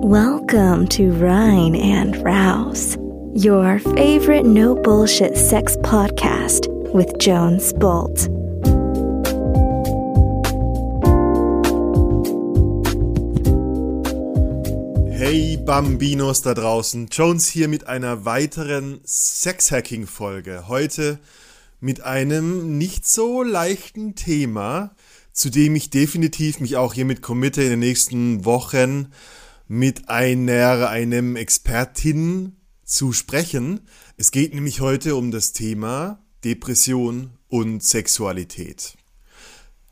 Welcome to Rhine and Rouse, your favorite no bullshit sex podcast with Jones Bolt. Hey Bambinos da draußen, Jones hier mit einer weiteren Sex-Hacking-Folge. Heute mit einem nicht so leichten Thema, zu dem ich definitiv mich auch hiermit committe in den nächsten Wochen mit einer, einem Expertin zu sprechen. Es geht nämlich heute um das Thema Depression und Sexualität.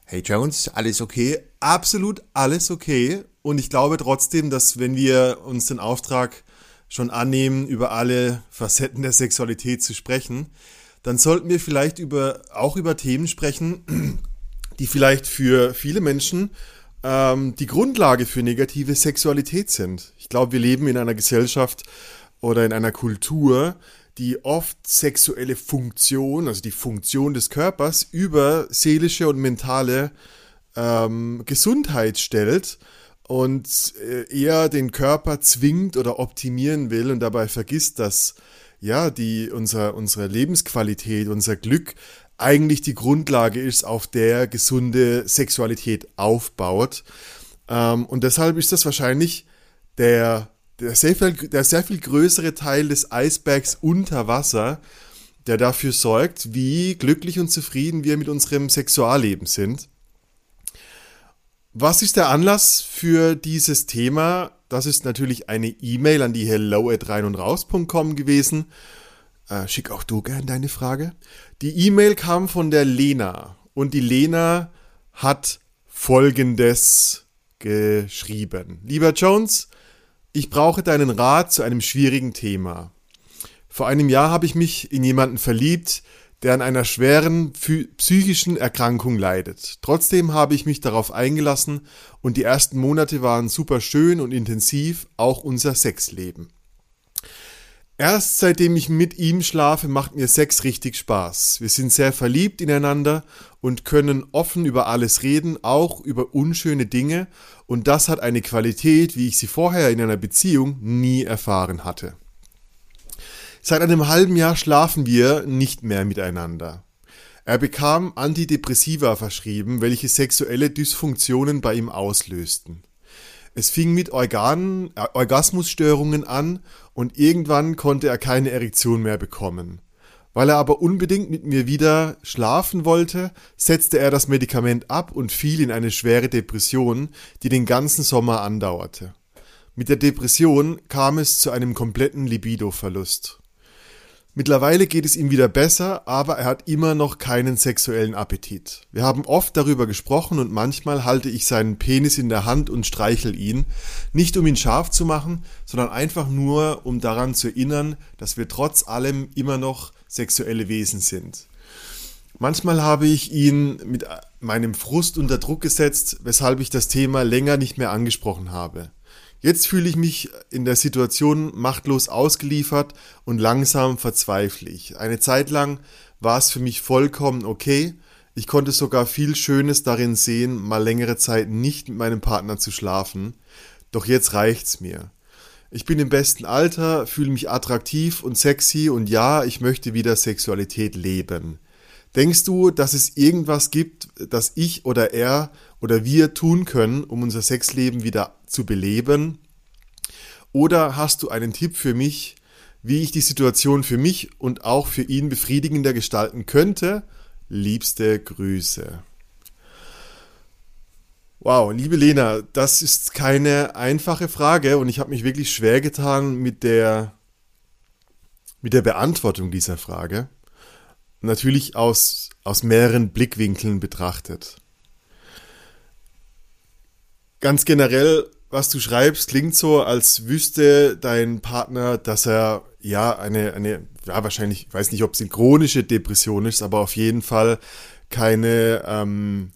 Hey Jones, alles okay? Absolut alles okay. Und ich glaube trotzdem, dass wenn wir uns den Auftrag schon annehmen, über alle Facetten der Sexualität zu sprechen, dann sollten wir vielleicht über, auch über Themen sprechen, die vielleicht für viele Menschen ähm, die Grundlage für negative Sexualität sind. Ich glaube, wir leben in einer Gesellschaft oder in einer Kultur, die oft sexuelle Funktion, also die Funktion des Körpers, über seelische und mentale ähm, Gesundheit stellt und äh, eher den Körper zwingt oder optimieren will und dabei vergisst, dass ja die unser, unsere Lebensqualität, unser Glück eigentlich die Grundlage ist, auf der gesunde Sexualität aufbaut. Ähm, und deshalb ist das wahrscheinlich der, der, sehr viel, der sehr viel größere Teil des Eisbergs unter Wasser, der dafür sorgt, wie glücklich und zufrieden wir mit unserem Sexualleben sind. Was ist der Anlass für dieses Thema? Das ist natürlich eine E-Mail an die hello at rein und raus.com gewesen. Äh, schick auch du gern deine Frage. Die E-Mail kam von der Lena und die Lena hat folgendes geschrieben. Lieber Jones, ich brauche deinen Rat zu einem schwierigen Thema. Vor einem Jahr habe ich mich in jemanden verliebt, der an einer schweren psychischen Erkrankung leidet. Trotzdem habe ich mich darauf eingelassen und die ersten Monate waren super schön und intensiv, auch unser Sexleben. Erst seitdem ich mit ihm schlafe, macht mir Sex richtig Spaß. Wir sind sehr verliebt ineinander und können offen über alles reden, auch über unschöne Dinge, und das hat eine Qualität, wie ich sie vorher in einer Beziehung nie erfahren hatte. Seit einem halben Jahr schlafen wir nicht mehr miteinander. Er bekam Antidepressiva verschrieben, welche sexuelle Dysfunktionen bei ihm auslösten. Es fing mit Organen, äh, Orgasmusstörungen an und irgendwann konnte er keine Erektion mehr bekommen. Weil er aber unbedingt mit mir wieder schlafen wollte, setzte er das Medikament ab und fiel in eine schwere Depression, die den ganzen Sommer andauerte. Mit der Depression kam es zu einem kompletten Libidoverlust. Mittlerweile geht es ihm wieder besser, aber er hat immer noch keinen sexuellen Appetit. Wir haben oft darüber gesprochen und manchmal halte ich seinen Penis in der Hand und streichel ihn, nicht um ihn scharf zu machen, sondern einfach nur, um daran zu erinnern, dass wir trotz allem immer noch sexuelle Wesen sind. Manchmal habe ich ihn mit meinem Frust unter Druck gesetzt, weshalb ich das Thema länger nicht mehr angesprochen habe. Jetzt fühle ich mich in der Situation machtlos ausgeliefert und langsam verzweifle ich. Eine Zeit lang war es für mich vollkommen okay. Ich konnte sogar viel Schönes darin sehen, mal längere Zeit nicht mit meinem Partner zu schlafen. Doch jetzt reicht's mir. Ich bin im besten Alter, fühle mich attraktiv und sexy und ja, ich möchte wieder Sexualität leben. Denkst du, dass es irgendwas gibt, das ich oder er oder wir tun können, um unser Sexleben wieder zu beleben? Oder hast du einen Tipp für mich, wie ich die Situation für mich und auch für ihn befriedigender gestalten könnte? Liebste Grüße. Wow, liebe Lena, das ist keine einfache Frage und ich habe mich wirklich schwer getan mit der, mit der Beantwortung dieser Frage natürlich aus, aus mehreren Blickwinkeln betrachtet. Ganz generell, was du schreibst, klingt so, als wüsste dein Partner, dass er ja eine, eine, ja wahrscheinlich, ich weiß nicht, ob es eine chronische Depression ist, aber auf jeden Fall keine, ähm,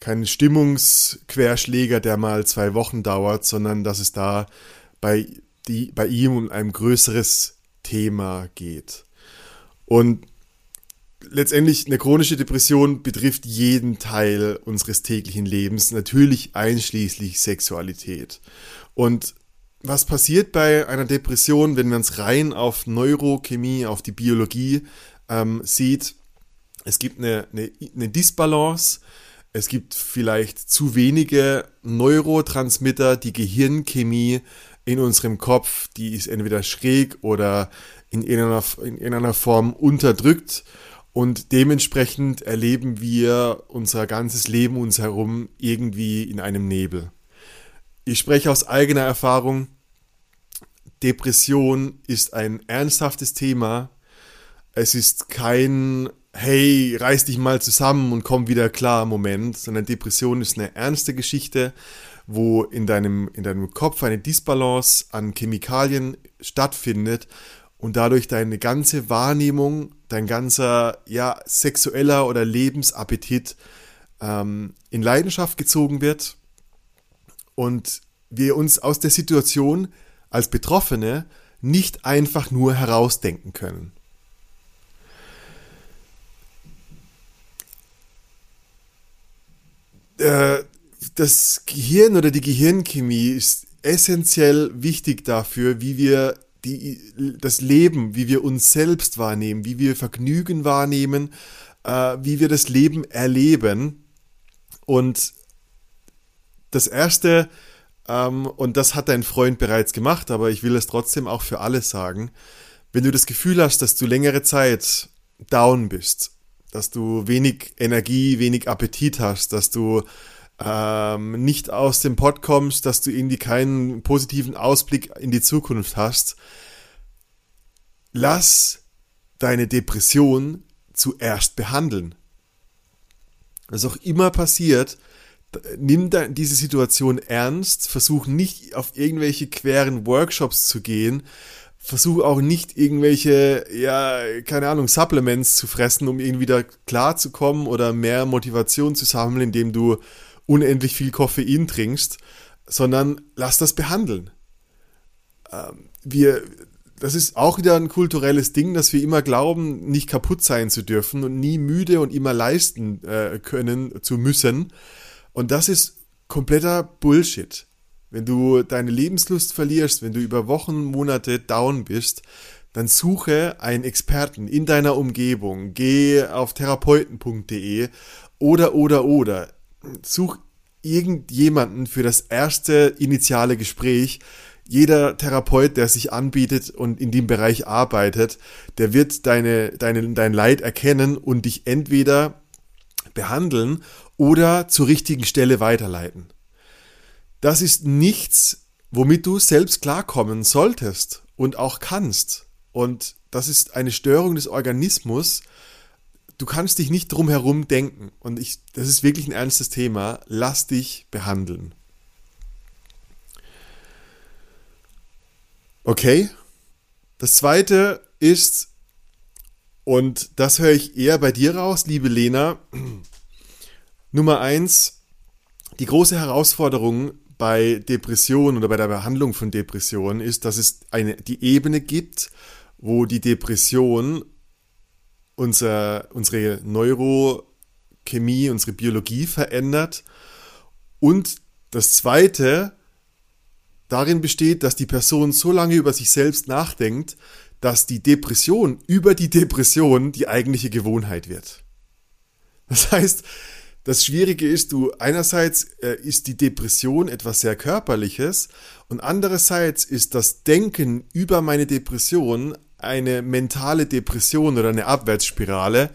kein Stimmungsquerschläger, der mal zwei Wochen dauert, sondern dass es da bei, die, bei ihm um ein größeres Thema geht. Und letztendlich eine chronische Depression betrifft jeden Teil unseres täglichen Lebens, natürlich einschließlich Sexualität. Und was passiert bei einer Depression, wenn man es rein auf Neurochemie, auf die Biologie ähm, sieht? Es gibt eine, eine, eine Disbalance, es gibt vielleicht zu wenige Neurotransmitter, die Gehirnchemie in unserem Kopf, die ist entweder schräg oder in irgendeiner, in irgendeiner Form unterdrückt und dementsprechend erleben wir unser ganzes Leben uns herum irgendwie in einem Nebel. Ich spreche aus eigener Erfahrung. Depression ist ein ernsthaftes Thema. Es ist kein Hey, reiß dich mal zusammen und komm wieder klar Moment, sondern Depression ist eine ernste Geschichte, wo in deinem, in deinem Kopf eine Disbalance an Chemikalien stattfindet und dadurch deine ganze Wahrnehmung, dein ganzer ja, sexueller oder Lebensappetit ähm, in Leidenschaft gezogen wird und wir uns aus der Situation als Betroffene nicht einfach nur herausdenken können. Äh, das Gehirn oder die Gehirnchemie ist essentiell wichtig dafür, wie wir die, das Leben, wie wir uns selbst wahrnehmen, wie wir Vergnügen wahrnehmen, äh, wie wir das Leben erleben. Und das Erste, ähm, und das hat dein Freund bereits gemacht, aber ich will es trotzdem auch für alle sagen, wenn du das Gefühl hast, dass du längere Zeit down bist, dass du wenig Energie, wenig Appetit hast, dass du ähm, nicht aus dem Pott kommst, dass du irgendwie keinen positiven Ausblick in die Zukunft hast, lass deine Depression zuerst behandeln. Was auch immer passiert, nimm diese Situation ernst, versuch nicht auf irgendwelche queren Workshops zu gehen, versuch auch nicht irgendwelche, ja, keine Ahnung, Supplements zu fressen, um irgendwie da klarzukommen oder mehr Motivation zu sammeln, indem du unendlich viel Koffein trinkst, sondern lass das behandeln. Ähm, wir, das ist auch wieder ein kulturelles Ding, dass wir immer glauben, nicht kaputt sein zu dürfen und nie müde und immer leisten äh, können zu müssen. Und das ist kompletter Bullshit. Wenn du deine Lebenslust verlierst, wenn du über Wochen, Monate down bist, dann suche einen Experten in deiner Umgebung. Geh auf therapeuten.de oder, oder, oder such irgendjemanden für das erste initiale Gespräch. Jeder Therapeut, der sich anbietet und in dem Bereich arbeitet, der wird deine, deine, dein Leid erkennen und dich entweder behandeln oder zur richtigen Stelle weiterleiten. Das ist nichts, womit du selbst klarkommen solltest und auch kannst. Und das ist eine Störung des Organismus, du kannst dich nicht drum herum denken. Und ich, das ist wirklich ein ernstes Thema. Lass dich behandeln. Okay. Das zweite ist, und das höre ich eher bei dir raus, liebe Lena. Nummer eins, die große Herausforderung bei Depressionen oder bei der Behandlung von Depressionen ist, dass es eine, die Ebene gibt, wo die Depression unser, unsere Neurochemie, unsere Biologie verändert. Und das Zweite darin besteht, dass die Person so lange über sich selbst nachdenkt, dass die Depression über die Depression die eigentliche Gewohnheit wird. Das heißt, das Schwierige ist, du einerseits äh, ist die Depression etwas sehr körperliches und andererseits ist das Denken über meine Depression eine mentale Depression oder eine Abwärtsspirale,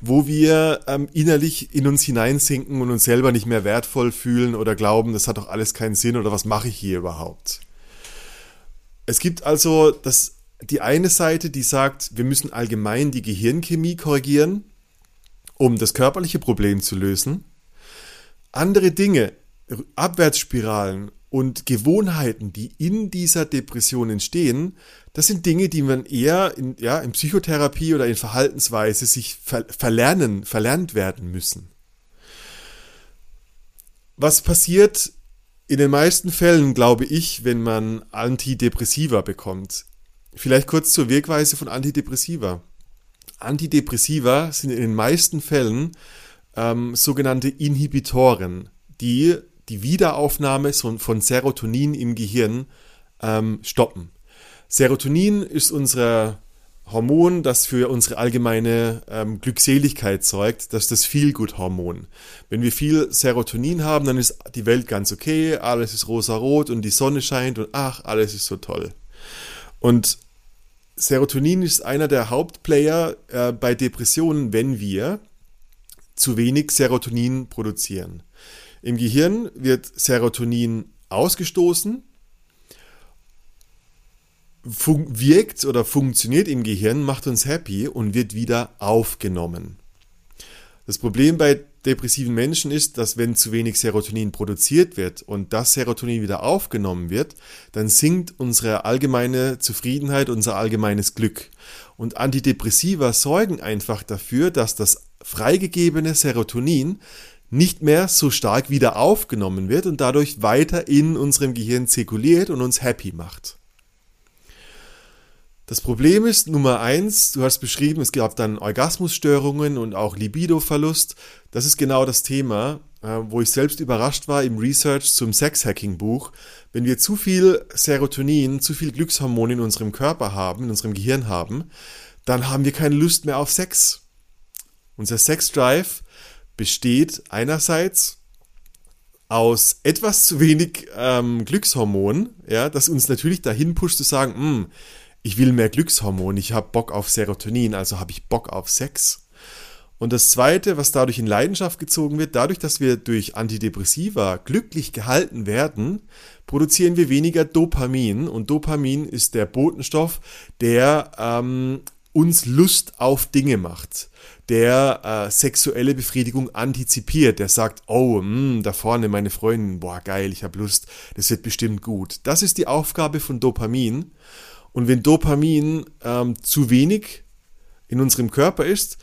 wo wir ähm, innerlich in uns hineinsinken und uns selber nicht mehr wertvoll fühlen oder glauben, das hat doch alles keinen Sinn oder was mache ich hier überhaupt. Es gibt also das, die eine Seite, die sagt, wir müssen allgemein die Gehirnchemie korrigieren, um das körperliche Problem zu lösen. Andere Dinge, Abwärtsspiralen und Gewohnheiten, die in dieser Depression entstehen, das sind Dinge, die man eher in, ja, in Psychotherapie oder in Verhaltensweise sich ver verlernen, verlernt werden müssen. Was passiert in den meisten Fällen, glaube ich, wenn man Antidepressiva bekommt? Vielleicht kurz zur Wirkweise von Antidepressiva. Antidepressiva sind in den meisten Fällen ähm, sogenannte Inhibitoren, die die Wiederaufnahme von Serotonin im Gehirn ähm, stoppen. Serotonin ist unser Hormon, das für unsere allgemeine ähm, Glückseligkeit sorgt, das ist das Feelgood-Hormon. Wenn wir viel Serotonin haben, dann ist die Welt ganz okay, alles ist rosa-rot und die Sonne scheint und ach, alles ist so toll. Und Serotonin ist einer der Hauptplayer äh, bei Depressionen, wenn wir zu wenig Serotonin produzieren. Im Gehirn wird Serotonin ausgestoßen, wirkt oder funktioniert im Gehirn, macht uns happy und wird wieder aufgenommen. Das Problem bei depressiven Menschen ist, dass wenn zu wenig Serotonin produziert wird und das Serotonin wieder aufgenommen wird, dann sinkt unsere allgemeine Zufriedenheit, unser allgemeines Glück. Und Antidepressiva sorgen einfach dafür, dass das freigegebene Serotonin nicht mehr so stark wieder aufgenommen wird und dadurch weiter in unserem Gehirn zirkuliert und uns happy macht. Das Problem ist, Nummer eins, du hast beschrieben, es gab dann Orgasmusstörungen und auch Libidoverlust. Das ist genau das Thema, äh, wo ich selbst überrascht war im Research zum Sexhacking-Buch. Wenn wir zu viel Serotonin, zu viel Glückshormone in unserem Körper haben, in unserem Gehirn haben, dann haben wir keine Lust mehr auf Sex. Unser Sexdrive besteht einerseits aus etwas zu wenig ähm, Glückshormon, ja, das uns natürlich dahin pusht zu sagen, hm, ich will mehr Glückshormon, ich habe Bock auf Serotonin, also habe ich Bock auf Sex. Und das Zweite, was dadurch in Leidenschaft gezogen wird, dadurch, dass wir durch Antidepressiva glücklich gehalten werden, produzieren wir weniger Dopamin. Und Dopamin ist der Botenstoff, der ähm, uns Lust auf Dinge macht, der äh, sexuelle Befriedigung antizipiert, der sagt, oh, mh, hm, da vorne meine Freundin, boah, geil, ich habe Lust, das wird bestimmt gut. Das ist die Aufgabe von Dopamin. Und wenn Dopamin ähm, zu wenig in unserem Körper ist,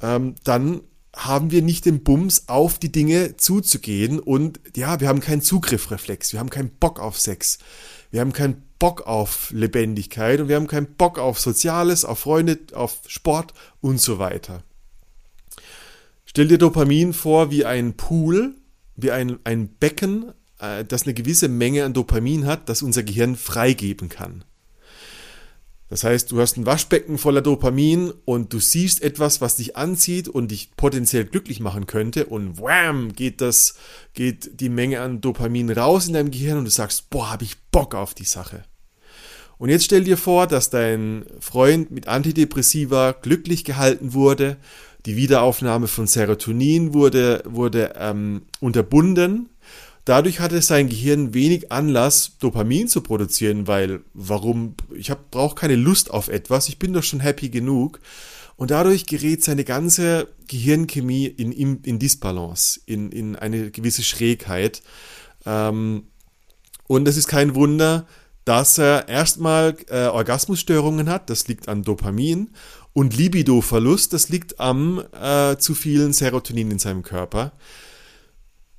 ähm, dann haben wir nicht den Bums, auf die Dinge zuzugehen und ja, wir haben keinen Zugriffreflex, wir haben keinen Bock auf Sex, wir haben keinen Bock auf Lebendigkeit und wir haben keinen Bock auf Soziales, auf Freunde, auf Sport und so weiter. Stell dir Dopamin vor wie ein Pool, wie ein, ein Becken, äh, das eine gewisse Menge an Dopamin hat, das unser Gehirn freigeben kann. Das heißt, du hast ein Waschbecken voller Dopamin und du siehst etwas, was dich anzieht und dich potenziell glücklich machen könnte und wham, geht das, geht die Menge an Dopamin raus in deinem Gehirn und du sagst, boah, hab ich Bock auf die Sache. Und jetzt stell dir vor, dass dein Freund mit Antidepressiva glücklich gehalten wurde, die Wiederaufnahme von Serotonin wurde, wurde ähm, unterbunden Dadurch hatte sein Gehirn wenig Anlass, Dopamin zu produzieren, weil warum? Ich brauche keine Lust auf etwas, ich bin doch schon happy genug. Und dadurch gerät seine ganze Gehirnchemie in, in, in Disbalance, in, in eine gewisse Schrägheit. Ähm, und es ist kein Wunder, dass er erstmal äh, Orgasmusstörungen hat, das liegt an Dopamin, und Libidoverlust, das liegt am äh, zu vielen Serotonin in seinem Körper.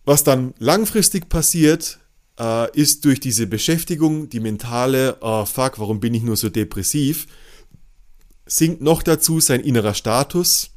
Was dann langfristig passiert, äh, ist durch diese Beschäftigung, die mentale, oh fuck, warum bin ich nur so depressiv, sinkt noch dazu sein innerer Status.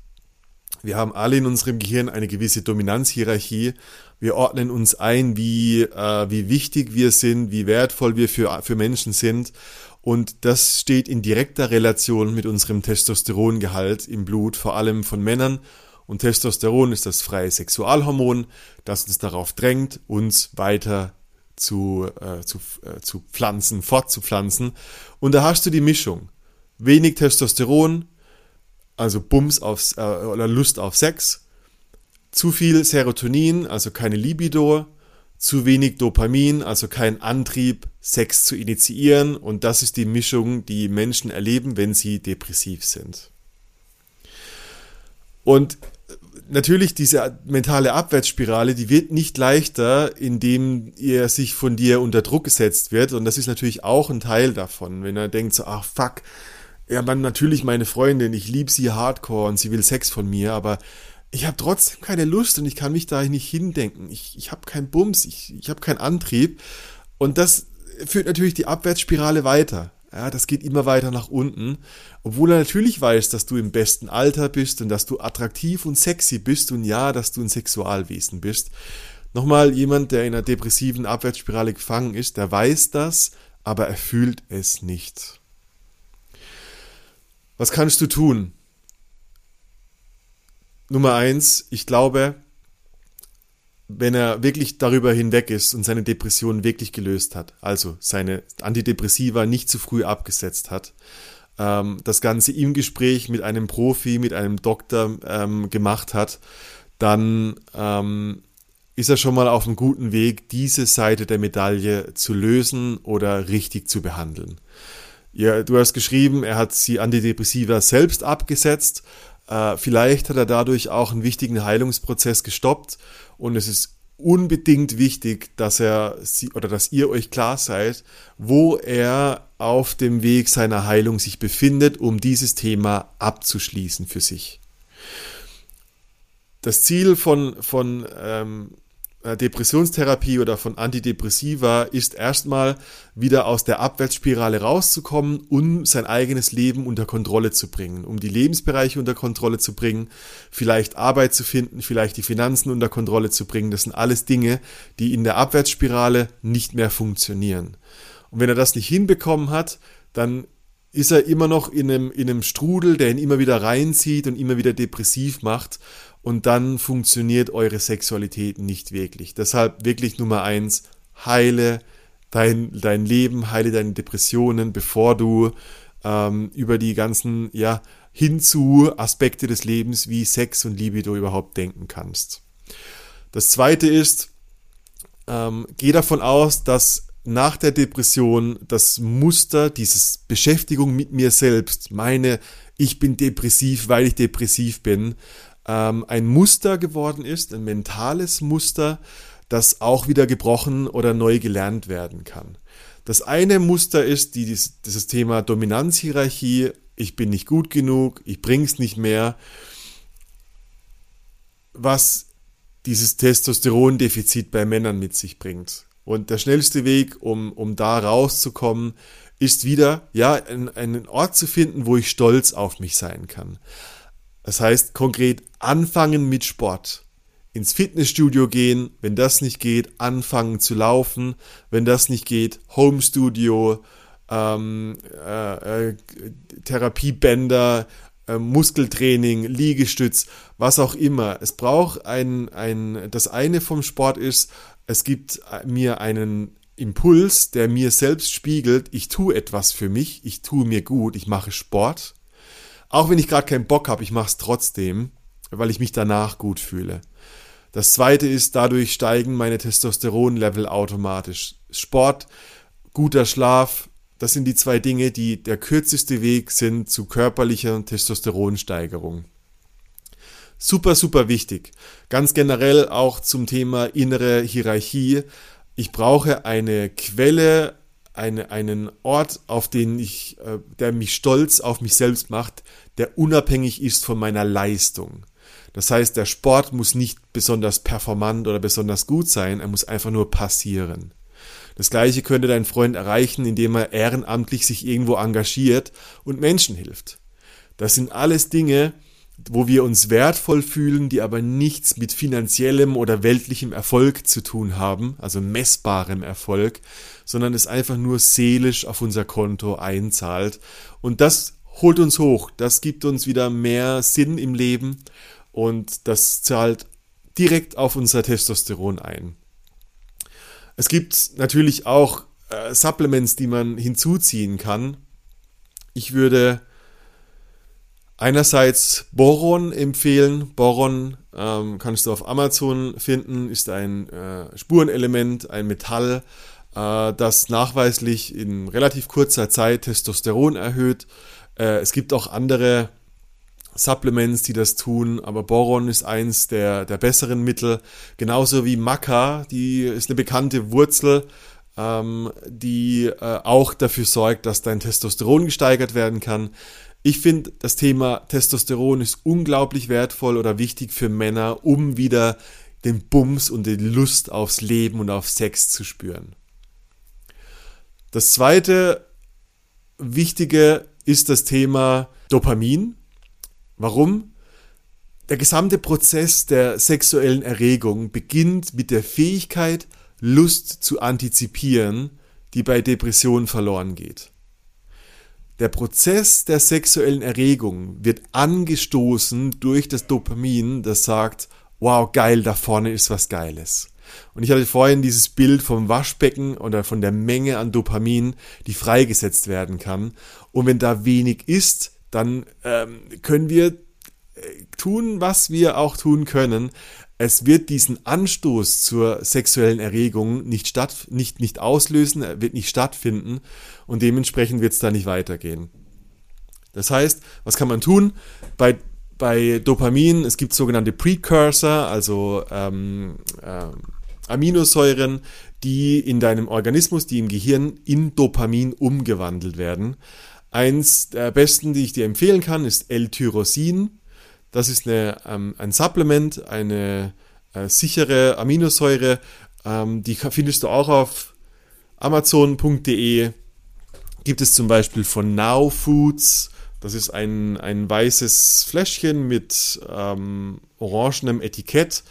Wir haben alle in unserem Gehirn eine gewisse Dominanzhierarchie. Wir ordnen uns ein, wie, äh, wie wichtig wir sind, wie wertvoll wir für, für Menschen sind. Und das steht in direkter Relation mit unserem Testosterongehalt im Blut, vor allem von Männern und Testosteron ist das freie Sexualhormon, das uns darauf drängt, uns weiter zu, äh, zu, äh, zu pflanzen, fortzupflanzen. Und da hast du die Mischung. Wenig Testosteron, also Bums auf, äh, oder Lust auf Sex, zu viel Serotonin, also keine Libido, zu wenig Dopamin, also kein Antrieb, Sex zu initiieren. Und das ist die Mischung, die Menschen erleben, wenn sie depressiv sind. Und natürlich diese mentale Abwärtsspirale, die wird nicht leichter, indem er sich von dir unter Druck gesetzt wird. Und das ist natürlich auch ein Teil davon, wenn er denkt so, ach fuck, ja man, natürlich meine Freundin, ich liebe sie hardcore und sie will Sex von mir, aber ich habe trotzdem keine Lust und ich kann mich da nicht hindenken. Ich, ich habe keinen Bums, ich, ich habe keinen Antrieb. Und das führt natürlich die Abwärtsspirale weiter. Ja, das geht immer weiter nach unten. Obwohl er natürlich weiß, dass du im besten Alter bist und dass du attraktiv und sexy bist und ja, dass du ein Sexualwesen bist. Nochmal jemand, der in einer depressiven Abwärtsspirale gefangen ist, der weiß das, aber er fühlt es nicht. Was kannst du tun? Nummer eins, ich glaube, wenn er wirklich darüber hinweg ist und seine Depression wirklich gelöst hat, also seine Antidepressiva nicht zu früh abgesetzt hat, ähm, das Ganze im Gespräch mit einem Profi, mit einem Doktor ähm, gemacht hat, dann ähm, ist er schon mal auf einem guten Weg, diese Seite der Medaille zu lösen oder richtig zu behandeln. Ja, du hast geschrieben, er hat sie Antidepressiva selbst abgesetzt. Äh, vielleicht hat er dadurch auch einen wichtigen Heilungsprozess gestoppt und es ist unbedingt wichtig, dass er sie oder dass ihr euch klar seid, wo er auf dem Weg seiner Heilung sich befindet, um dieses Thema abzuschließen für sich. Das Ziel von, von ähm, äh, Depressionstherapie oder von Antidepressiva ist erstmal wieder aus der Abwärtsspirale rauszukommen, um sein eigenes Leben unter Kontrolle zu bringen, um die Lebensbereiche unter Kontrolle zu bringen, vielleicht Arbeit zu finden, vielleicht die Finanzen unter Kontrolle zu bringen. Das sind alles Dinge, die in der Abwärtsspirale nicht mehr funktionieren. Und wenn er das nicht hinbekommen hat, dann ist er immer noch in einem, in einem Strudel, der ihn immer wieder reinzieht und immer wieder depressiv macht und dann funktioniert eure Sexualität nicht wirklich. Deshalb wirklich Nummer eins, heile dein, dein Leben, heile deine Depressionen, bevor du ähm, über die ganzen, ja, hinzu Aspekte des Lebens wie Sex und Libido überhaupt denken kannst. Das zweite ist, ähm, geh davon aus, dass nach der Depression das Muster, dieses Beschäftigung mit mir selbst, meine, ich bin depressiv, weil ich depressiv bin, ähm, ein Muster geworden ist, ein mentales Muster, das auch wieder gebrochen oder neu gelernt werden kann. Das eine Muster ist die, dieses Thema Dominanzhierarchie, ich bin nicht gut genug, ich bring's nicht mehr, was dieses Testosterondefizit bei Männern mit sich bringt. Und der schnellste Weg, um, um da rauszukommen, ist wieder, ja, einen Ort zu finden, wo ich stolz auf mich sein kann. Das heißt konkret anfangen mit Sport. Ins Fitnessstudio gehen, wenn das nicht geht, anfangen zu laufen, wenn das nicht geht, Homestudio, ähm, äh, äh, Therapiebänder, äh, Muskeltraining, Liegestütz, was auch immer. Es braucht ein, ein, das eine vom Sport ist, es gibt mir einen Impuls, der mir selbst spiegelt, ich tue etwas für mich, ich tue mir gut, ich mache Sport auch wenn ich gerade keinen Bock habe, ich mache es trotzdem, weil ich mich danach gut fühle. Das zweite ist, dadurch steigen meine Testosteronlevel automatisch. Sport, guter Schlaf, das sind die zwei Dinge, die der kürzeste Weg sind zu körperlicher Testosteronsteigerung. Super, super wichtig. Ganz generell auch zum Thema innere Hierarchie. Ich brauche eine Quelle eine, einen Ort, auf den ich, äh, der mich stolz auf mich selbst macht, der unabhängig ist von meiner Leistung. Das heißt, der Sport muss nicht besonders performant oder besonders gut sein, er muss einfach nur passieren. Das gleiche könnte dein Freund erreichen, indem er ehrenamtlich sich irgendwo engagiert und Menschen hilft. Das sind alles Dinge, wo wir uns wertvoll fühlen, die aber nichts mit finanziellem oder weltlichem Erfolg zu tun haben, also messbarem Erfolg, sondern es einfach nur seelisch auf unser Konto einzahlt. Und das holt uns hoch, das gibt uns wieder mehr Sinn im Leben und das zahlt direkt auf unser Testosteron ein. Es gibt natürlich auch äh, Supplements, die man hinzuziehen kann. Ich würde einerseits Boron empfehlen. Boron ähm, kannst du auf Amazon finden, ist ein äh, Spurenelement, ein Metall, äh, das nachweislich in relativ kurzer Zeit Testosteron erhöht. Äh, es gibt auch andere Supplements, die das tun, aber Boron ist eins der, der besseren Mittel. Genauso wie Maca, die ist eine bekannte Wurzel, ähm, die äh, auch dafür sorgt, dass dein Testosteron gesteigert werden kann. Ich finde, das Thema Testosteron ist unglaublich wertvoll oder wichtig für Männer, um wieder den Bums und die Lust aufs Leben und auf Sex zu spüren. Das zweite wichtige ist das Thema Dopamin. Warum? Der gesamte Prozess der sexuellen Erregung beginnt mit der Fähigkeit, Lust zu antizipieren, die bei Depressionen verloren geht. Der Prozess der sexuellen Erregung wird angestoßen durch das Dopamin, das sagt, wow, geil, da vorne ist was Geiles. Und ich hatte vorhin dieses Bild vom Waschbecken oder von der Menge an Dopamin, die freigesetzt werden kann. Und wenn da wenig ist, dann ähm, können wir äh, tun, was wir auch tun können. Es wird diesen Anstoß zur sexuellen Erregung nicht, statt, nicht, nicht auslösen, wird nicht stattfinden und dementsprechend wird es da nicht weitergehen. Das heißt, was kann man tun? Bei, bei Dopamin, es gibt sogenannte Precursor, also ähm, äh, Aminosäuren, die in deinem Organismus, die im Gehirn in Dopamin umgewandelt werden. Eins der besten, die ich dir empfehlen kann, ist L-Tyrosin. Das ist eine, ähm, ein Supplement, eine äh, sichere Aminosäure. Ähm, die findest du auch auf amazon.de. Gibt es zum Beispiel von Now Foods. Das ist ein, ein weißes Fläschchen mit ähm, orangenem Etikett.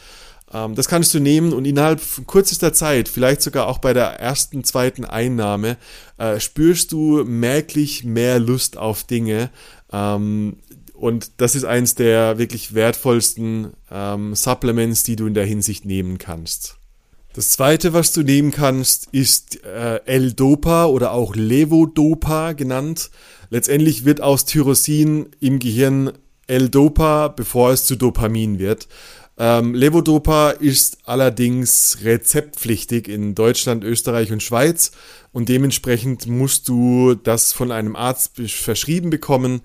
Ähm, das kannst du nehmen und innerhalb kürzester Zeit, vielleicht sogar auch bei der ersten, zweiten Einnahme, äh, spürst du merklich mehr Lust auf Dinge. Ähm, und das ist eins der wirklich wertvollsten ähm, Supplements, die du in der Hinsicht nehmen kannst. Das zweite, was du nehmen kannst, ist äh, L-Dopa oder auch Levodopa genannt. Letztendlich wird aus Tyrosin im Gehirn L-Dopa, bevor es zu Dopamin wird. Ähm, Levodopa ist allerdings rezeptpflichtig in Deutschland, Österreich und Schweiz und dementsprechend musst du das von einem Arzt verschrieben bekommen,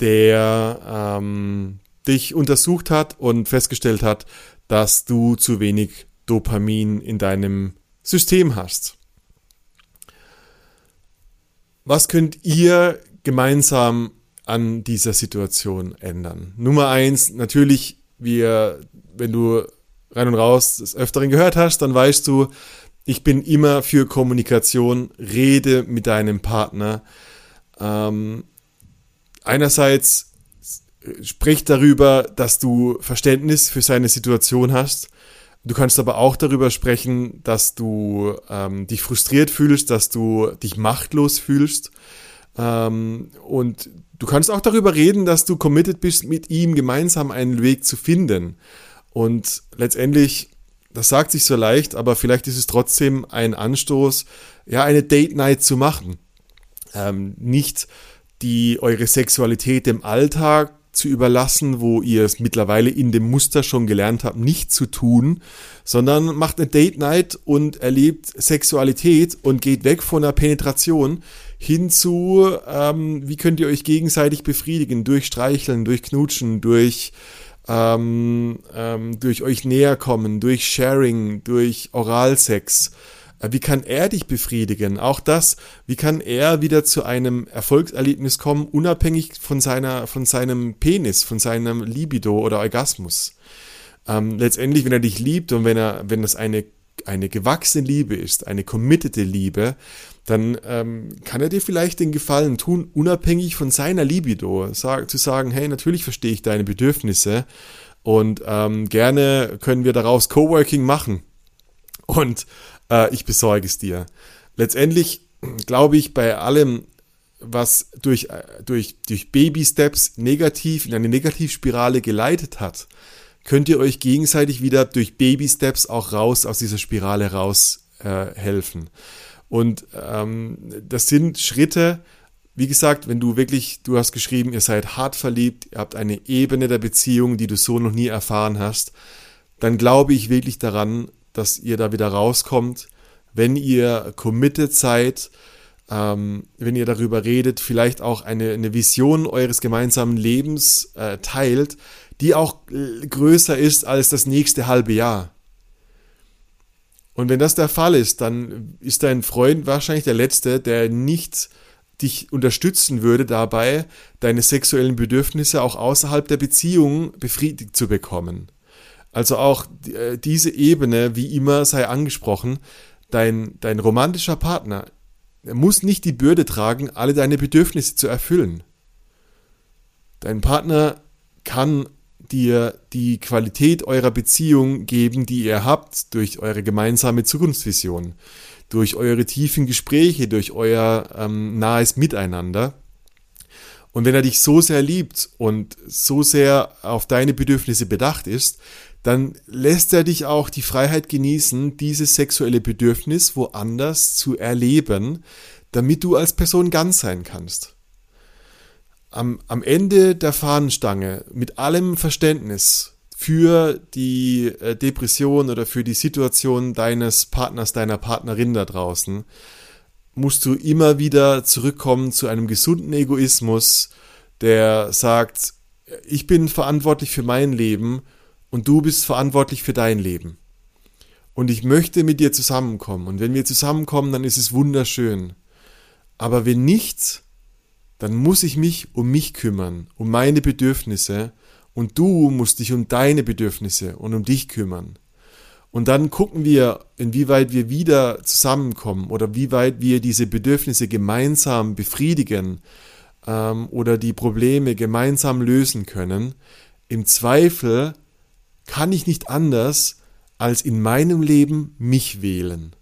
der ähm, dich untersucht hat und festgestellt hat, dass du zu wenig Dopamin in deinem System hast. Was könnt ihr gemeinsam an dieser Situation ändern? Nummer eins, natürlich, wir, wenn du rein und raus des Öfteren gehört hast, dann weißt du, ich bin immer für Kommunikation, rede mit deinem Partner. Ähm, einerseits sprich darüber, dass du Verständnis für seine Situation hast. Du kannst aber auch darüber sprechen, dass du ähm, dich frustriert fühlst, dass du dich machtlos fühlst. Ähm, und du kannst auch darüber reden, dass du committed bist, mit ihm gemeinsam einen Weg zu finden. Und letztendlich, das sagt sich so leicht, aber vielleicht ist es trotzdem ein Anstoß, ja, eine Date Night zu machen. Ähm, nicht die eure Sexualität dem Alltag zu überlassen, wo ihr es mittlerweile in dem Muster schon gelernt habt, nicht zu tun, sondern macht eine Date Night und erlebt Sexualität und geht weg von der Penetration hin zu, ähm, wie könnt ihr euch gegenseitig befriedigen, durch Streicheln, durch Knutschen, durch ähm, ähm, durch euch näher kommen, durch Sharing, durch Oralsex. Äh, wie kann er dich befriedigen? Auch das, wie kann er wieder zu einem Erfolgserlebnis kommen, unabhängig von seiner, von seinem Penis, von seinem Libido oder Orgasmus? Ähm, letztendlich, wenn er dich liebt und wenn er, wenn das eine, eine gewachsene Liebe ist, eine committete Liebe, dann ähm, kann er dir vielleicht den Gefallen tun, unabhängig von seiner Libido, sag, zu sagen, hey, natürlich verstehe ich deine Bedürfnisse und ähm, gerne können wir daraus Coworking machen. Und äh, ich besorge es dir. Letztendlich glaube ich bei allem, was durch, äh, durch, durch Baby-Steps negativ in eine Negativspirale geleitet hat, könnt ihr euch gegenseitig wieder durch Baby-Steps auch raus aus dieser Spirale raus äh, helfen. Und ähm, das sind Schritte, wie gesagt, wenn du wirklich, du hast geschrieben, ihr seid hart verliebt, ihr habt eine Ebene der Beziehung, die du so noch nie erfahren hast, dann glaube ich wirklich daran, dass ihr da wieder rauskommt, wenn ihr committed seid, ähm, wenn ihr darüber redet, vielleicht auch eine, eine Vision eures gemeinsamen Lebens äh, teilt, die auch äh, größer ist als das nächste halbe Jahr. Und wenn das der Fall ist, dann ist dein Freund wahrscheinlich der Letzte, der nicht dich unterstützen würde dabei, deine sexuellen Bedürfnisse auch außerhalb der Beziehung befriedigt zu bekommen. Also auch äh, diese Ebene, wie immer, sei angesprochen. Dein, dein romantischer Partner muss nicht die Bürde tragen, alle deine Bedürfnisse zu erfüllen. Dein Partner kann dir die Qualität eurer Beziehung geben, die ihr habt durch eure gemeinsame Zukunftsvision. durch eure tiefen Gespräche, durch euer ähm, nahes Miteinander. Und wenn er dich so sehr liebt und so sehr auf deine Bedürfnisse bedacht ist, dann lässt er dich auch die Freiheit genießen, dieses sexuelle Bedürfnis woanders zu erleben, damit du als Person ganz sein kannst. Am, am Ende der Fahnenstange mit allem Verständnis für die äh, Depression oder für die Situation deines Partners, deiner Partnerin da draußen, musst du immer wieder zurückkommen zu einem gesunden Egoismus, der sagt, ich bin verantwortlich für mein Leben und du bist verantwortlich für dein Leben. Und ich möchte mit dir zusammenkommen. Und wenn wir zusammenkommen, dann ist es wunderschön. Aber wenn nicht, dann muss ich mich um mich kümmern, um meine Bedürfnisse. Und du musst dich um deine Bedürfnisse und um dich kümmern. Und dann gucken wir, inwieweit wir wieder zusammenkommen oder wie weit wir diese Bedürfnisse gemeinsam befriedigen ähm, oder die Probleme gemeinsam lösen können. Im Zweifel kann ich nicht anders, als in meinem Leben mich wählen.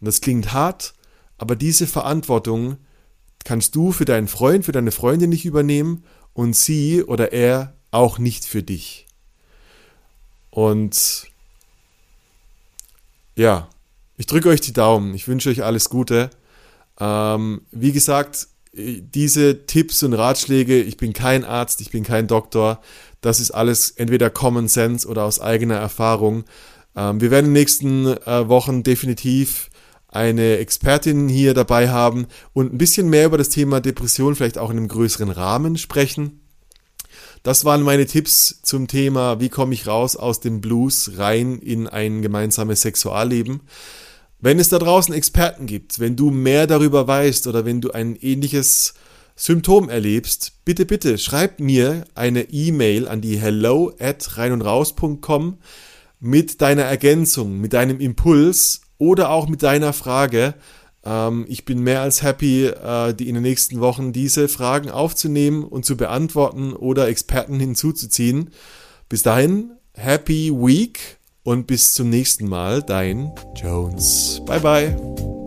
Und das klingt hart, aber diese Verantwortung kannst du für deinen Freund, für deine Freundin nicht übernehmen und sie oder er auch nicht für dich. Und ja, ich drücke euch die Daumen. Ich wünsche euch alles Gute. Ähm, wie gesagt, diese Tipps und Ratschläge, ich bin kein Arzt, ich bin kein Doktor, das ist alles entweder Common Sense oder aus eigener Erfahrung. Ähm, wir werden in den nächsten äh, Wochen definitiv eine Expertin hier dabei haben und ein bisschen mehr über das Thema Depression, vielleicht auch in einem größeren Rahmen sprechen. Das waren meine Tipps zum Thema, wie komme ich raus aus dem Blues rein in ein gemeinsames Sexualleben. Wenn es da draußen Experten gibt, wenn du mehr darüber weißt oder wenn du ein ähnliches Symptom erlebst, bitte, bitte schreib mir eine E-Mail an die hello at reinundraus.com mit deiner Ergänzung, mit deinem Impuls oder auch mit deiner Frage. Ähm, ich bin mehr als happy, äh, die in den nächsten Wochen diese Fragen aufzunehmen und zu beantworten oder Experten hinzuzuziehen. Bis dahin, happy week und bis zum nächsten Mal, dein Jones. Bye bye.